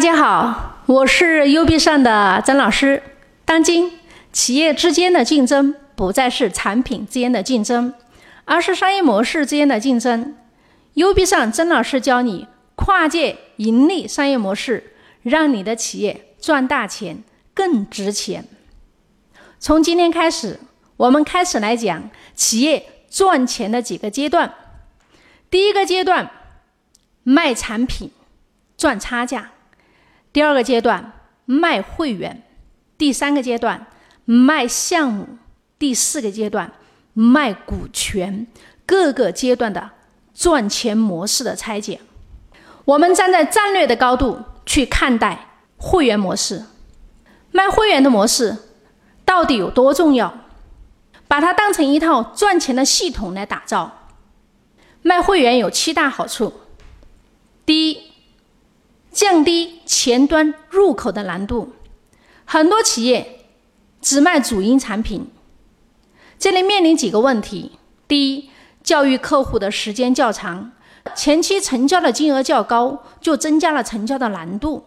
大家好，我是 U B 上的曾老师。当今企业之间的竞争不再是产品之间的竞争，而是商业模式之间的竞争。U B 上曾老师教你跨界盈利商业模式，让你的企业赚大钱更值钱。从今天开始，我们开始来讲企业赚钱的几个阶段。第一个阶段，卖产品赚差价。第二个阶段卖会员，第三个阶段卖项目，第四个阶段卖股权，各个阶段的赚钱模式的拆解。我们站在战略的高度去看待会员模式，卖会员的模式到底有多重要？把它当成一套赚钱的系统来打造。卖会员有七大好处，第一。降低前端入口的难度，很多企业只卖主营产品，这里面临几个问题：第一，教育客户的时间较长，前期成交的金额较高，就增加了成交的难度。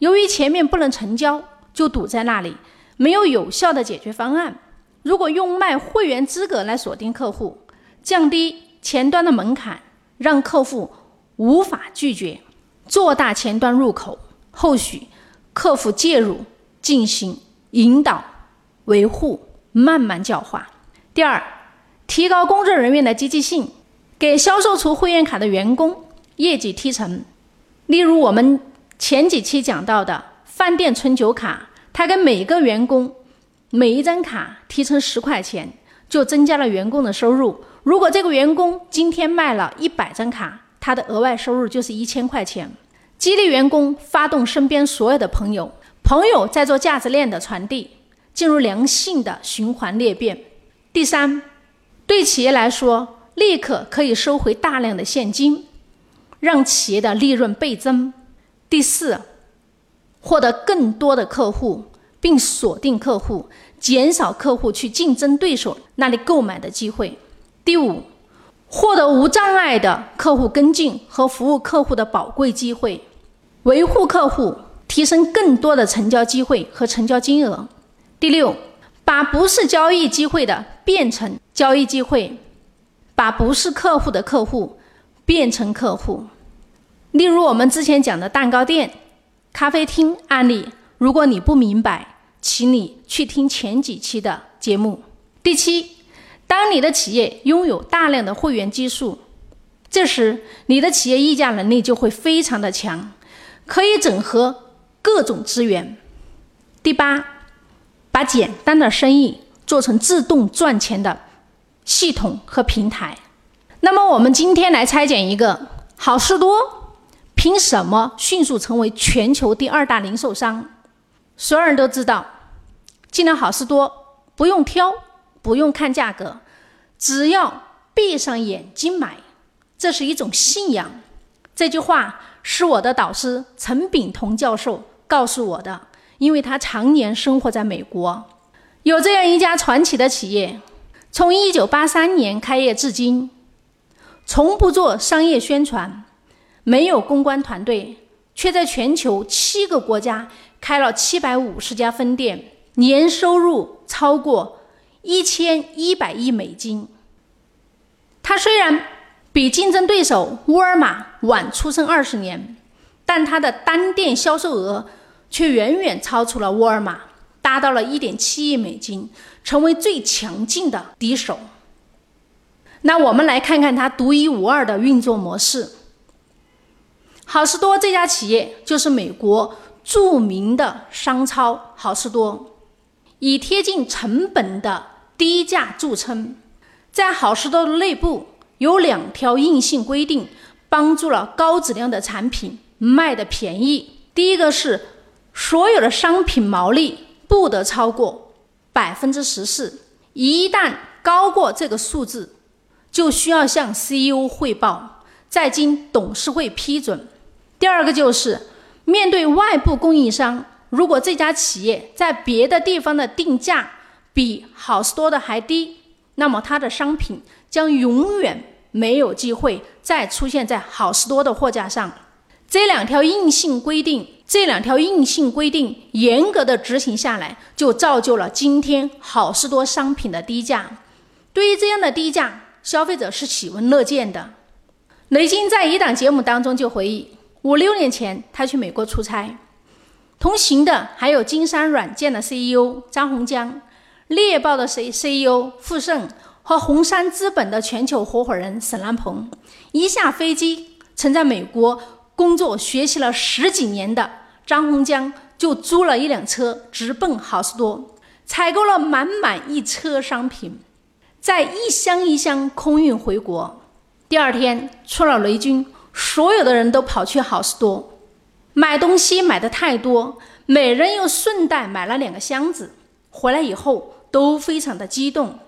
由于前面不能成交，就堵在那里，没有有效的解决方案。如果用卖会员资格来锁定客户，降低前端的门槛，让客户无法拒绝。做大前端入口，后续客服介入进行引导、维护，慢慢教化。第二，提高工作人员的积极性，给销售出会员卡的员工业绩提成。例如我们前几期讲到的饭店春酒卡，他给每个员工每一张卡提成十块钱，就增加了员工的收入。如果这个员工今天卖了一百张卡，他的额外收入就是一千块钱。激励员工，发动身边所有的朋友，朋友在做价值链的传递，进入良性的循环裂变。第三，对企业来说，立刻可以收回大量的现金，让企业的利润倍增。第四，获得更多的客户，并锁定客户，减少客户去竞争对手那里购买的机会。第五，获得无障碍的客户跟进和服务客户的宝贵机会。维护客户，提升更多的成交机会和成交金额。第六，把不是交易机会的变成交易机会，把不是客户的客户变成客户。例如我们之前讲的蛋糕店、咖啡厅案例，如果你不明白，请你去听前几期的节目。第七，当你的企业拥有大量的会员基数，这时你的企业议价能力就会非常的强。可以整合各种资源。第八，把简单的生意做成自动赚钱的系统和平台。那么，我们今天来拆解一个好事多，凭什么迅速成为全球第二大零售商？所有人都知道，进了好事多不用挑，不用看价格，只要闭上眼睛买，这是一种信仰。这句话。是我的导师陈炳同教授告诉我的，因为他常年生活在美国。有这样一家传奇的企业，从1983年开业至今，从不做商业宣传，没有公关团队，却在全球七个国家开了750家分店，年收入超过1100亿美金。他虽然。比竞争对手沃尔玛晚出生二十年，但它的单店销售额却远远超出了沃尔玛，达到了一点七亿美金，成为最强劲的敌手。那我们来看看它独一无二的运作模式。好事多这家企业就是美国著名的商超好事多，以贴近成本的低价著称，在好事多的内部。有两条硬性规定，帮助了高质量的产品卖的便宜。第一个是，所有的商品毛利不得超过百分之十四，一旦高过这个数字，就需要向 CEO 汇报，再经董事会批准。第二个就是，面对外部供应商，如果这家企业在别的地方的定价比好事多的还低，那么它的商品将永远。没有机会再出现在好事多的货架上。这两条硬性规定，这两条硬性规定严格的执行下来，就造就了今天好事多商品的低价。对于这样的低价，消费者是喜闻乐见的。雷军在一档节目当中就回忆，五六年前他去美国出差，同行的还有金山软件的 CEO 张洪江、猎豹的 C CEO 傅盛和红杉资本的全球合伙人沈兰鹏。一下飞机，曾在美国。工作学习了十几年的张洪江就租了一辆车，直奔好事多，采购了满满一车商品，再一箱一箱空运回国。第二天出了雷军，所有的人都跑去好事多买东西，买的太多，每人又顺带买了两个箱子。回来以后都非常的激动，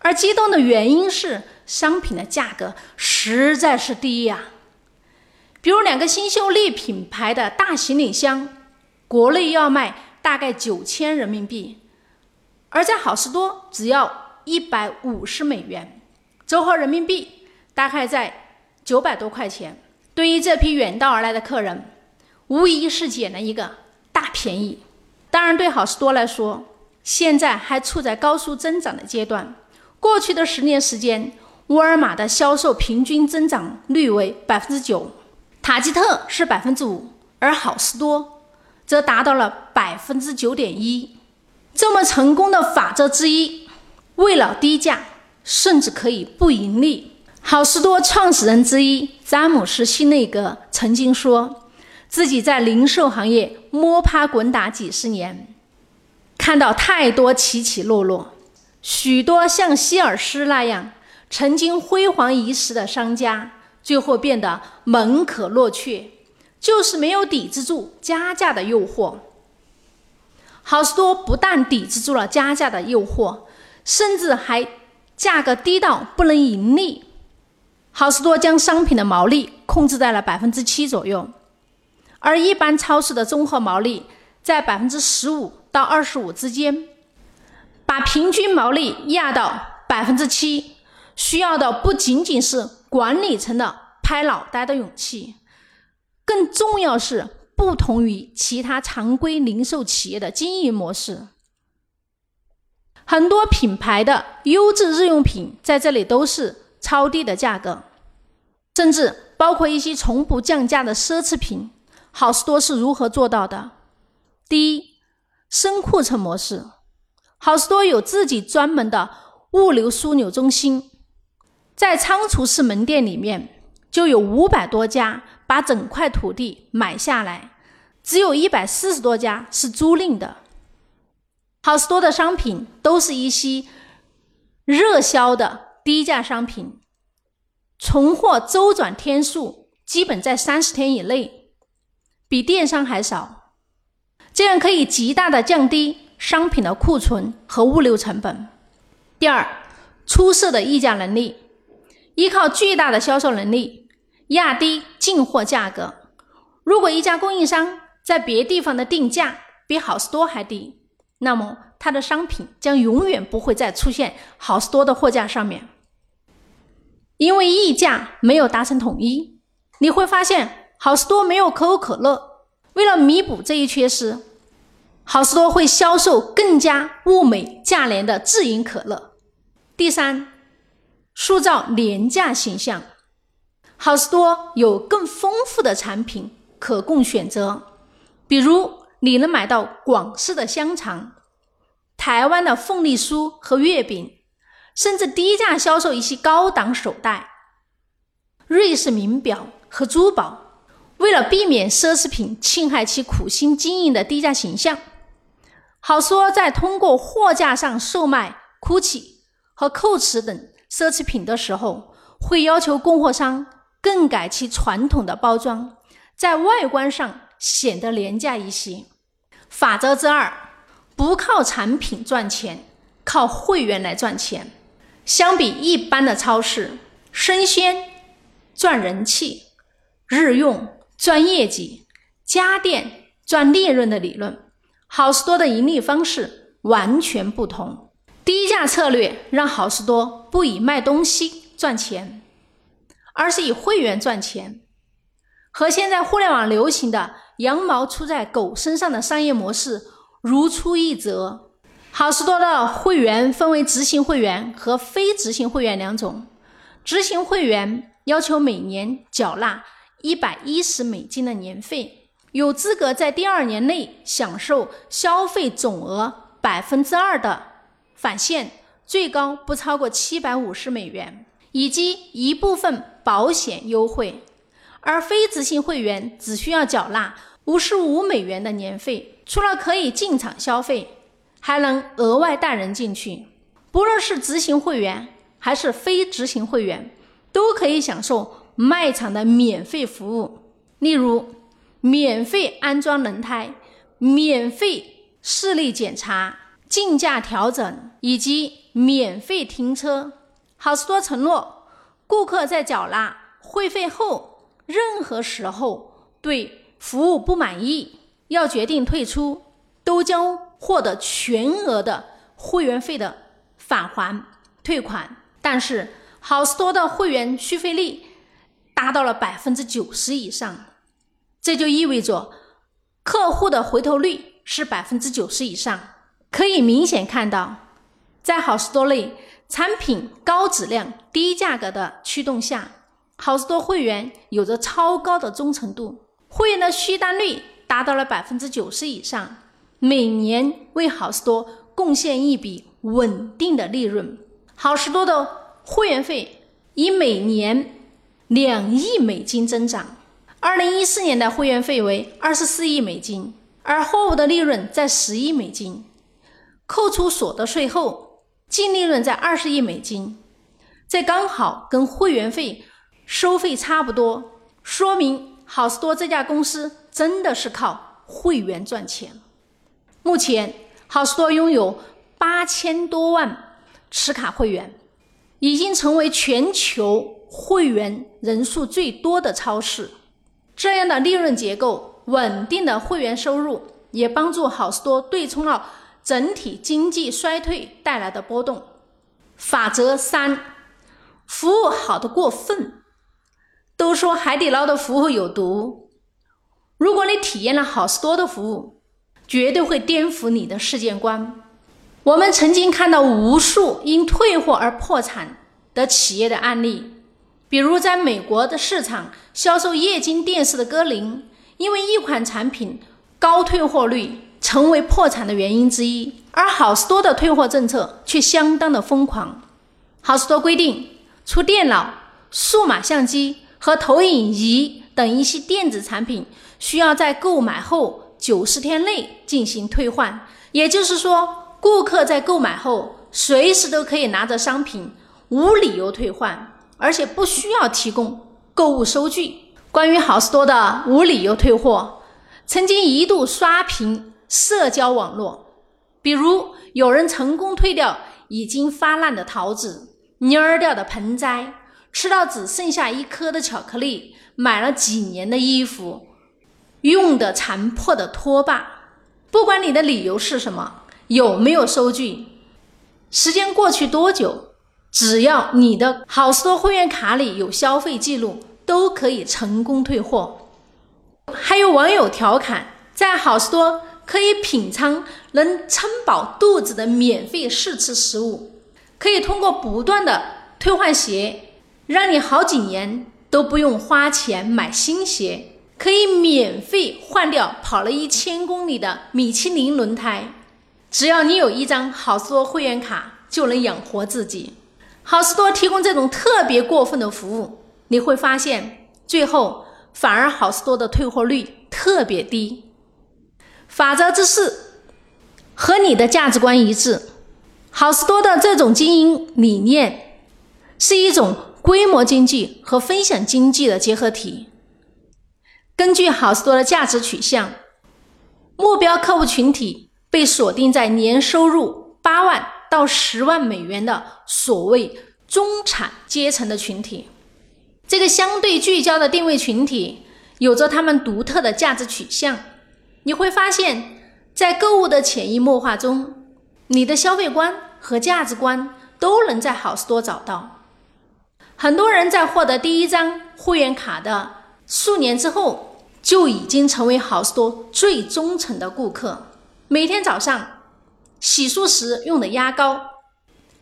而激动的原因是商品的价格实在是低呀。比如两个新秀丽品牌的大行李箱，国内要卖大概九千人民币，而在好事多只要一百五十美元，折合人民币大概在九百多块钱。对于这批远道而来的客人，无疑是捡了一个大便宜。当然，对好事多来说，现在还处在高速增长的阶段。过去的十年时间，沃尔玛的销售平均增长率为百分之九。塔吉特是百分之五，而好事多则达到了百分之九点一。这么成功的法则之一，为了低价，甚至可以不盈利。好事多创始人之一詹姆斯·辛内格曾经说，自己在零售行业摸爬滚打几十年，看到太多起起落落，许多像希尔斯那样曾经辉煌一时的商家。最后变得门可罗雀，就是没有抵制住加价的诱惑。好事多不但抵制住了加价的诱惑，甚至还价格低到不能盈利。好事多将商品的毛利控制在了百分之七左右，而一般超市的综合毛利在百分之十五到二十五之间。把平均毛利压到百分之七，需要的不仅仅是。管理层的拍脑袋的勇气，更重要是不同于其他常规零售企业的经营模式。很多品牌的优质日用品在这里都是超低的价格，甚至包括一些从不降价的奢侈品。好事多是如何做到的？第一，深库存模式。好事多有自己专门的物流枢纽中心。在仓储式门店里面，就有五百多家把整块土地买下来，只有一百四十多家是租赁的。好事多的商品都是一些热销的低价商品，存货周转天数基本在三十天以内，比电商还少，这样可以极大的降低商品的库存和物流成本。第二，出色的议价能力。依靠巨大的销售能力压低进货价格。如果一家供应商在别地方的定价比好事多还低，那么他的商品将永远不会再出现好事多的货架上面，因为议价没有达成统一。你会发现，好事多没有可口可乐。为了弥补这一缺失，好事多会销售更加物美价廉的自营可乐。第三。塑造廉价形象，好事多有更丰富的产品可供选择，比如你能买到广式的香肠、台湾的凤梨酥和月饼，甚至低价销售一些高档手袋、瑞士名表和珠宝。为了避免奢侈品侵害其苦心经营的低价形象，好说在通过货架上售卖 GUCCI 和 Coach 等。奢侈品的时候，会要求供货商更改其传统的包装，在外观上显得廉价一些。法则之二：不靠产品赚钱，靠会员来赚钱。相比一般的超市，生鲜赚人气，日用赚业绩，家电赚利润的理论，好事多的盈利方式完全不同。低价策略让好事多不以卖东西赚钱，而是以会员赚钱。和现在互联网流行的“羊毛出在狗身上”的商业模式如出一辙。好事多的会员分为执行会员和非执行会员两种。执行会员要求每年缴纳一百一十美金的年费，有资格在第二年内享受消费总额百分之二的返现，最高不超过七百五十美元，以及一部分保险优惠。而非执行会员只需要缴纳五十五美元的年费，除了可以进场消费。还能额外带人进去，不论是执行会员还是非执行会员，都可以享受卖场的免费服务，例如免费安装轮胎、免费视力检查、竞价调整以及免费停车。好事多承诺，顾客在缴纳会费后，任何时候对服务不满意，要决定退出，都将。获得全额的会员费的返还退款，但是好事多的会员续费率达到了百分之九十以上，这就意味着客户的回头率是百分之九十以上。可以明显看到，在好事多内产品高质量、低价格的驱动下，好事多会员有着超高的忠诚度，会员的续单率达到了百分之九十以上。每年为好事多贡献一笔稳定的利润。好事多的会员费以每年两亿美金增长。二零一四年的会员费为二十四亿美金，而货物的利润在十亿美金，扣除所得税后净利润在二十亿美金，这刚好跟会员费收费差不多，说明好事多这家公司真的是靠会员赚钱。目前，好事多拥有八千多万持卡会员，已经成为全球会员人数最多的超市。这样的利润结构、稳定的会员收入，也帮助好事多对冲了整体经济衰退带来的波动。法则三：服务好的过分。都说海底捞的服务有毒，如果你体验了好事多的服务，绝对会颠覆你的世界观。我们曾经看到无数因退货而破产的企业的案例，比如在美国的市场销售液晶电视的歌林，因为一款产品高退货率成为破产的原因之一。而好事多的退货政策却相当的疯狂。好事多规定，除电脑、数码相机和投影仪等一些电子产品需要在购买后。九十天内进行退换，也就是说，顾客在购买后随时都可以拿着商品无理由退换，而且不需要提供购物收据。关于好事多的无理由退货，曾经一度刷屏社交网络，比如有人成功退掉已经发烂的桃子、蔫儿掉的盆栽、吃到只剩下一颗的巧克力、买了几年的衣服。用的残破的拖把，不管你的理由是什么，有没有收据，时间过去多久，只要你的好事多会员卡里有消费记录，都可以成功退货。还有网友调侃，在好事多可以品尝能撑饱肚子的免费试吃食物，可以通过不断的退换鞋，让你好几年都不用花钱买新鞋。可以免费换掉跑了一千公里的米其林轮胎，只要你有一张好事多会员卡，就能养活自己。好事多提供这种特别过分的服务，你会发现最后反而好事多的退货率特别低。法则之四，和你的价值观一致。好事多的这种经营理念是一种规模经济和分享经济的结合体。根据好事多的价值取向，目标客户群体被锁定在年收入八万到十万美元的所谓中产阶层的群体。这个相对聚焦的定位群体有着他们独特的价值取向。你会发现在购物的潜移默化中，你的消费观和价值观都能在好事多找到。很多人在获得第一张会员卡的。数年之后就已经成为好事多最忠诚的顾客。每天早上洗漱时用的牙膏、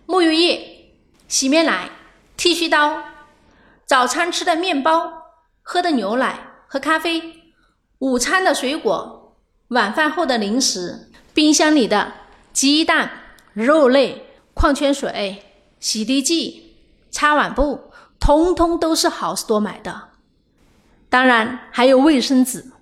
沐浴液、洗面奶、剃须刀，早餐吃的面包、喝的牛奶和咖啡，午餐的水果，晚饭后的零食，冰箱里的鸡蛋、肉类、矿泉水、洗涤剂、擦碗布，通通都是好事多买的。当然还有卫生纸，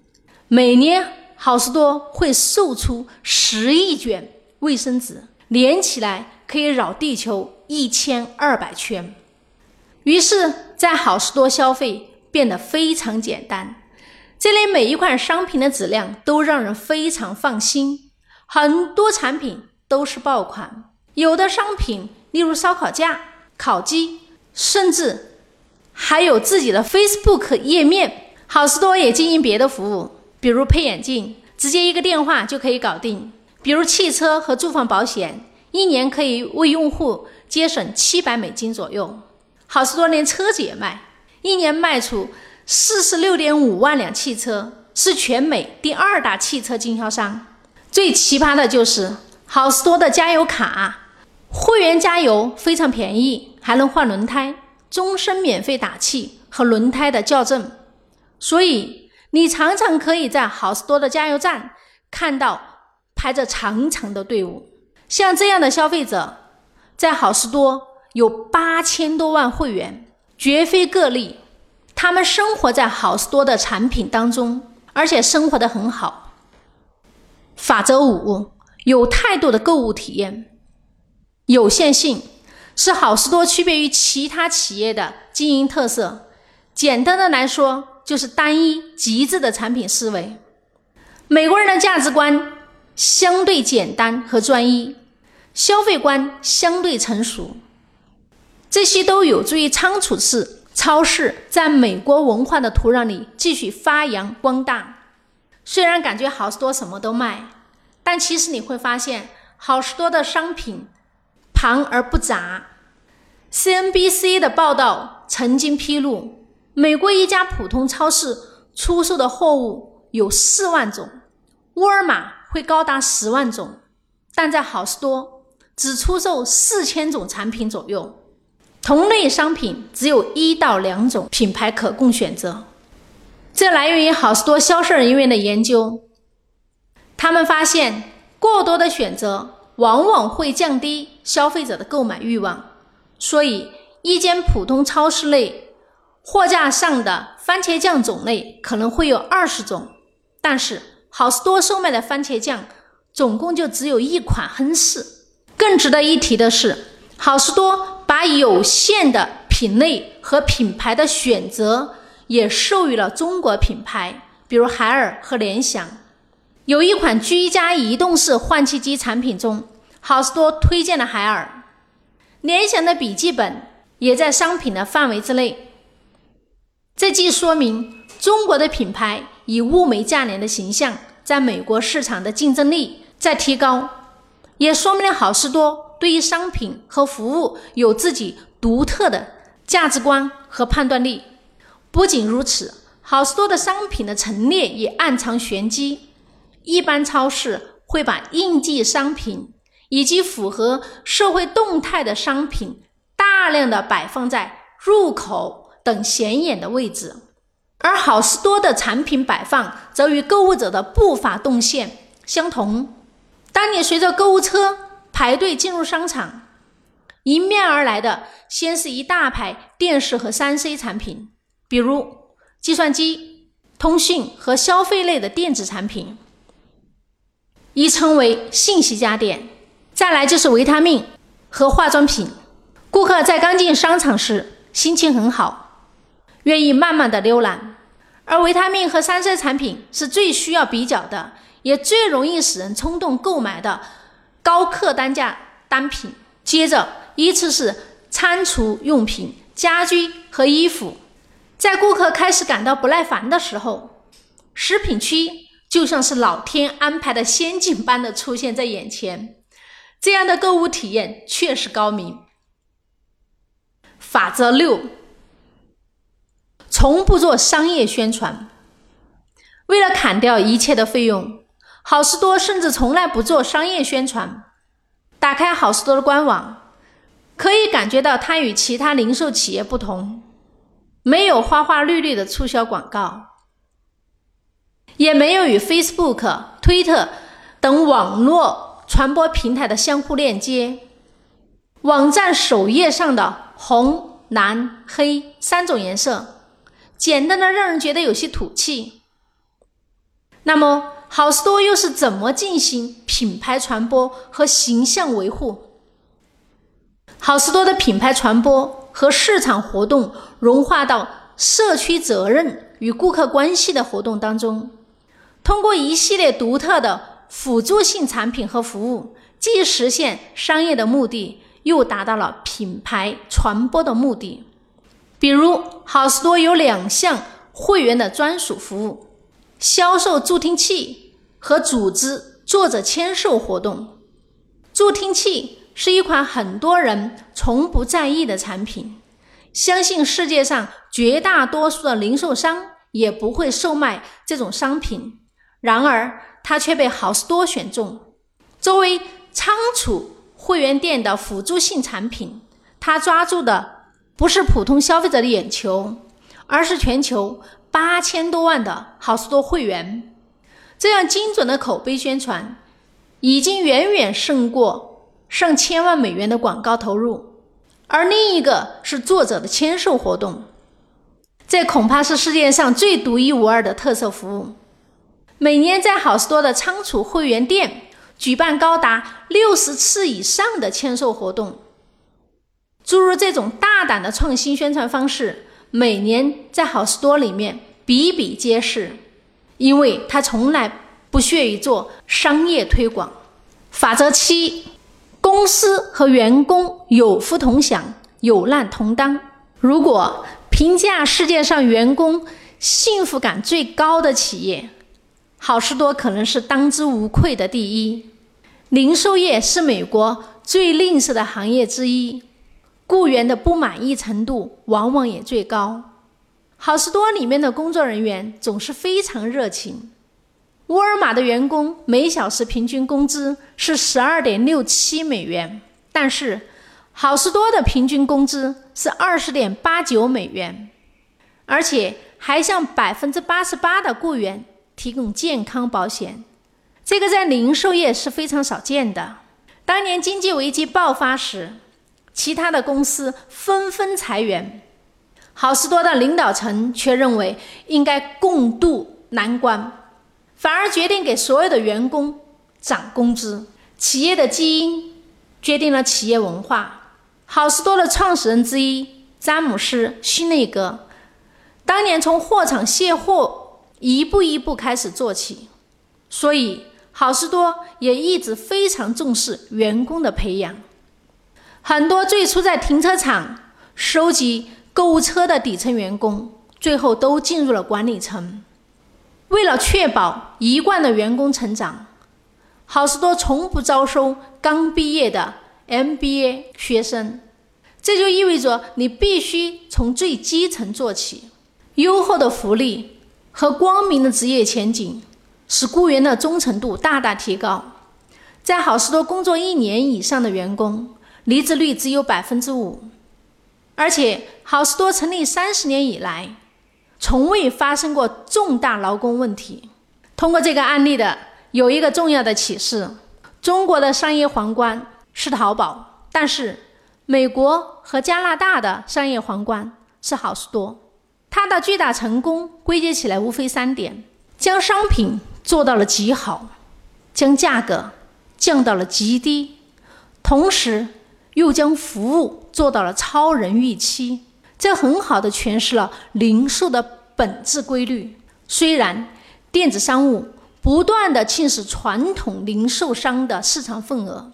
每年好事多会售出十亿卷卫生纸，连起来可以绕地球一千二百圈。于是，在好事多消费变得非常简单，这里每一款商品的质量都让人非常放心，很多产品都是爆款，有的商品例如烧烤架、烤鸡，甚至。还有自己的 Facebook 页面，好事多也经营别的服务，比如配眼镜，直接一个电话就可以搞定；比如汽车和住房保险，一年可以为用户节省七百美金左右。好事多连车子也卖，一年卖出四十六点五万辆汽车，是全美第二大汽车经销商。最奇葩的就是好事多的加油卡，会员加油非常便宜，还能换轮胎。终身免费打气和轮胎的校正，所以你常常可以在好事多的加油站看到排着长长的队伍。像这样的消费者，在好事多有八千多万会员，绝非个例。他们生活在好事多的产品当中，而且生活的很好。法则五：有态度的购物体验，有限性。是好事多区别于其他企业的经营特色。简单的来说，就是单一极致的产品思维。美国人的价值观相对简单和专一，消费观相对成熟，这些都有助于仓储式超市在美国文化的土壤里继续发扬光大。虽然感觉好事多什么都卖，但其实你会发现，好事多的商品。庞而不杂。CNBC 的报道曾经披露，美国一家普通超市出售的货物有四万种，沃尔玛会高达十万种，但在好事多只出售四千种产品左右，同类商品只有一到两种品牌可供选择。这来源于好事多销售人员的研究，他们发现过多的选择。往往会降低消费者的购买欲望，所以一间普通超市内货架上的番茄酱种类可能会有二十种，但是好事多售卖的番茄酱总共就只有一款亨氏。更值得一提的是，好事多把有限的品类和品牌的选择也授予了中国品牌，比如海尔和联想。有一款居家移动式换气机产品中，好事多推荐了海尔，联想的笔记本也在商品的范围之内。这既说明中国的品牌以物美价廉的形象在美国市场的竞争力在提高，也说明了好事多对于商品和服务有自己独特的价值观和判断力。不仅如此，好事多的商品的陈列也暗藏玄机。一般超市会把应季商品以及符合社会动态的商品大量的摆放在入口等显眼的位置，而好事多的产品摆放则与购物者的步伐动线相同。当你随着购物车排队进入商场，迎面而来的先是一大排电视和三 C 产品，比如计算机、通讯和消费类的电子产品。亦称为信息家电，再来就是维他命和化妆品。顾客在刚进商场时心情很好，愿意慢慢的浏览，而维他命和三 C 产品是最需要比较的，也最容易使人冲动购买的高客单价单品。接着依次是餐厨用品、家居和衣服。在顾客开始感到不耐烦的时候，食品区。就像是老天安排的仙境般的出现在眼前，这样的购物体验确实高明。法则六：从不做商业宣传。为了砍掉一切的费用，好事多甚至从来不做商业宣传。打开好事多的官网，可以感觉到它与其他零售企业不同，没有花花绿绿的促销广告，也没有与 Facebook、推特等网络传播平台的相互链接。网站首页上的红、蓝、黑三种颜色，简单的让人觉得有些土气。那么，好事多又是怎么进行品牌传播和形象维护？好事多的品牌传播和市场活动融化到社区责任与顾客关系的活动当中，通过一系列独特的辅助性产品和服务，既实现商业的目的，又达到了品牌传播的目的。比如，好事多有两项会员的专属服务。销售助听器和组织作者签售活动。助听器是一款很多人从不在意的产品，相信世界上绝大多数的零售商也不会售卖这种商品。然而，它却被好事多选中。作为仓储会员店的辅助性产品，它抓住的不是普通消费者的眼球，而是全球。八千多万的好事多会员，这样精准的口碑宣传，已经远远胜过上千万美元的广告投入。而另一个是作者的签售活动，这恐怕是世界上最独一无二的特色服务。每年在好事多的仓储会员店举办高达六十次以上的签售活动，诸如这种大胆的创新宣传方式。每年在好事多里面比比皆是，因为他从来不屑于做商业推广。法则七：公司和员工有福同享，有难同当。如果评价世界上员工幸福感最高的企业，好事多可能是当之无愧的第一。零售业是美国最吝啬的行业之一。雇员的不满意程度往往也最高。好事多里面的工作人员总是非常热情。沃尔玛的员工每小时平均工资是十二点六七美元，但是好事多的平均工资是二十点八九美元，而且还向百分之八十八的雇员提供健康保险。这个在零售业是非常少见的。当年经济危机爆发时。其他的公司纷纷裁员，好事多的领导层却认为应该共度难关，反而决定给所有的员工涨工资。企业的基因决定了企业文化。好事多的创始人之一詹姆斯·希内格，当年从货场卸货一步一步开始做起，所以好事多也一直非常重视员工的培养。很多最初在停车场收集购物车的底层员工，最后都进入了管理层。为了确保一贯的员工成长，好事多从不招收刚毕业的 MBA 学生。这就意味着你必须从最基层做起。优厚的福利和光明的职业前景，使雇员的忠诚度大大提高。在好事多工作一年以上的员工。离职率只有百分之五，而且好事多成立三十年以来，从未发生过重大劳工问题。通过这个案例的有一个重要的启示：中国的商业皇冠是淘宝，但是美国和加拿大的商业皇冠是好事多。它的巨大成功归结起来无非三点：将商品做到了极好，将价格降到了极低，同时。又将服务做到了超人预期，这很好的诠释了零售的本质规律。虽然电子商务不断的侵蚀传统零售商的市场份额，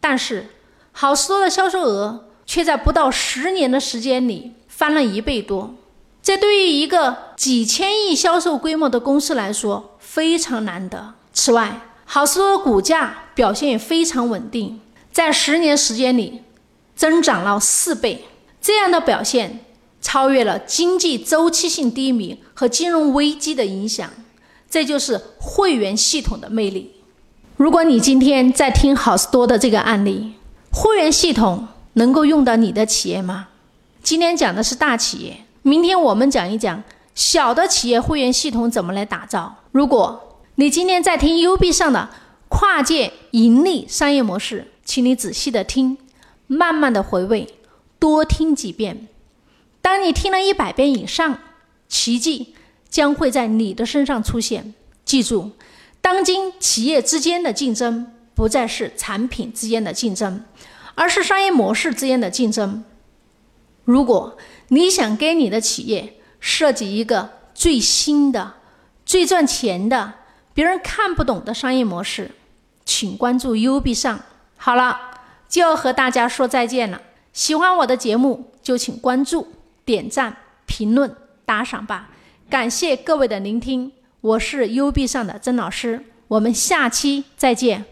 但是好事多的销售额却在不到十年的时间里翻了一倍多。这对于一个几千亿销售规模的公司来说非常难得。此外，好事多的股价表现也非常稳定。在十年时间里，增长了四倍，这样的表现超越了经济周期性低迷和金融危机的影响。这就是会员系统的魅力。如果你今天在听好事多的这个案例，会员系统能够用到你的企业吗？今天讲的是大企业，明天我们讲一讲小的企业会员系统怎么来打造。如果你今天在听 U B 上的跨界盈利商业模式，请你仔细的听，慢慢的回味，多听几遍。当你听了一百遍以上，奇迹。将会在你的身上出现。记住，当今企业之间的竞争不再是产品之间的竞争，而是商业模式之间的竞争。如果你想给你的企业设计一个最新的、最赚钱的、别人看不懂的商业模式，请关注 U B 上。好了，就要和大家说再见了。喜欢我的节目，就请关注、点赞、评论、打赏吧。感谢各位的聆听，我是 U B 上的曾老师，我们下期再见。